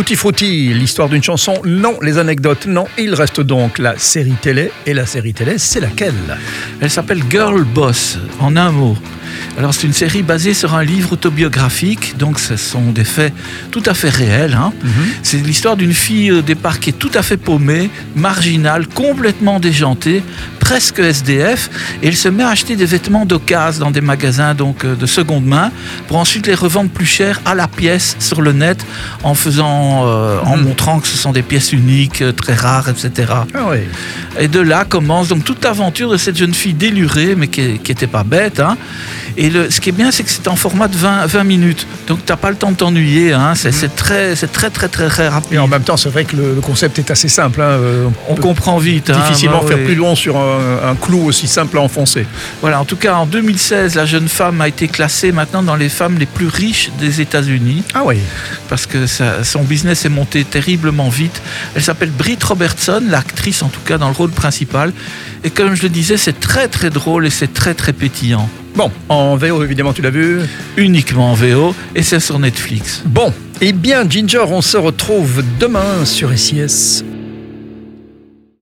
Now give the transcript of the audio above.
Tutti Frutti, l'histoire d'une chanson, non, les anecdotes, non. Il reste donc la série télé. Et la série télé, c'est laquelle? Elle s'appelle Girl Boss, en un mot. Alors c'est une série basée sur un livre autobiographique, donc ce sont des faits tout à fait réels. Hein. Mhm. C'est l'histoire d'une fille au départ qui est tout à fait paumée, marginale, complètement déjantée, presque SDF, et elle se met à acheter des vêtements d'occasion dans des magasins donc euh, de seconde main pour ensuite les revendre plus cher à la pièce sur le net en faisant, euh, en Mhm. montrant que ce sont des pièces uniques, euh, très rares, etc. Ah oui. Et de là commence donc toute l'aventure de cette jeune fille délurée, mais qui n'était pas bête. hein. Et le, ce qui est bien, c'est que c'est en format de 20, 20 minutes. Donc tu n'as pas le temps de t'ennuyer. hein. C'est c'est très, très, très, très, très rapide. Et en même temps, c'est vrai que le, le concept est assez simple. hein, euh, On comprend vite. hein. difficilement Bah faire ouais. plus long sur un, un clou aussi simple à enfoncer. Voilà, en tout cas, en 2016, la jeune femme a été classée maintenant dans les femmes les plus riches des États-Unis Ah oui. parce que ça- son business est monté terriblement vite. Elle s'appelle Britt Robertson, l'actrice en tout cas dans le rôle principal. Et comme je le disais, c'est très très drôle et c'est très très pétillant. Bon, en VO, évidemment, tu l'as vu. Uniquement en VO et c'est sur Netflix. Bon, eh bien, Ginger, on se retrouve demain sur SIS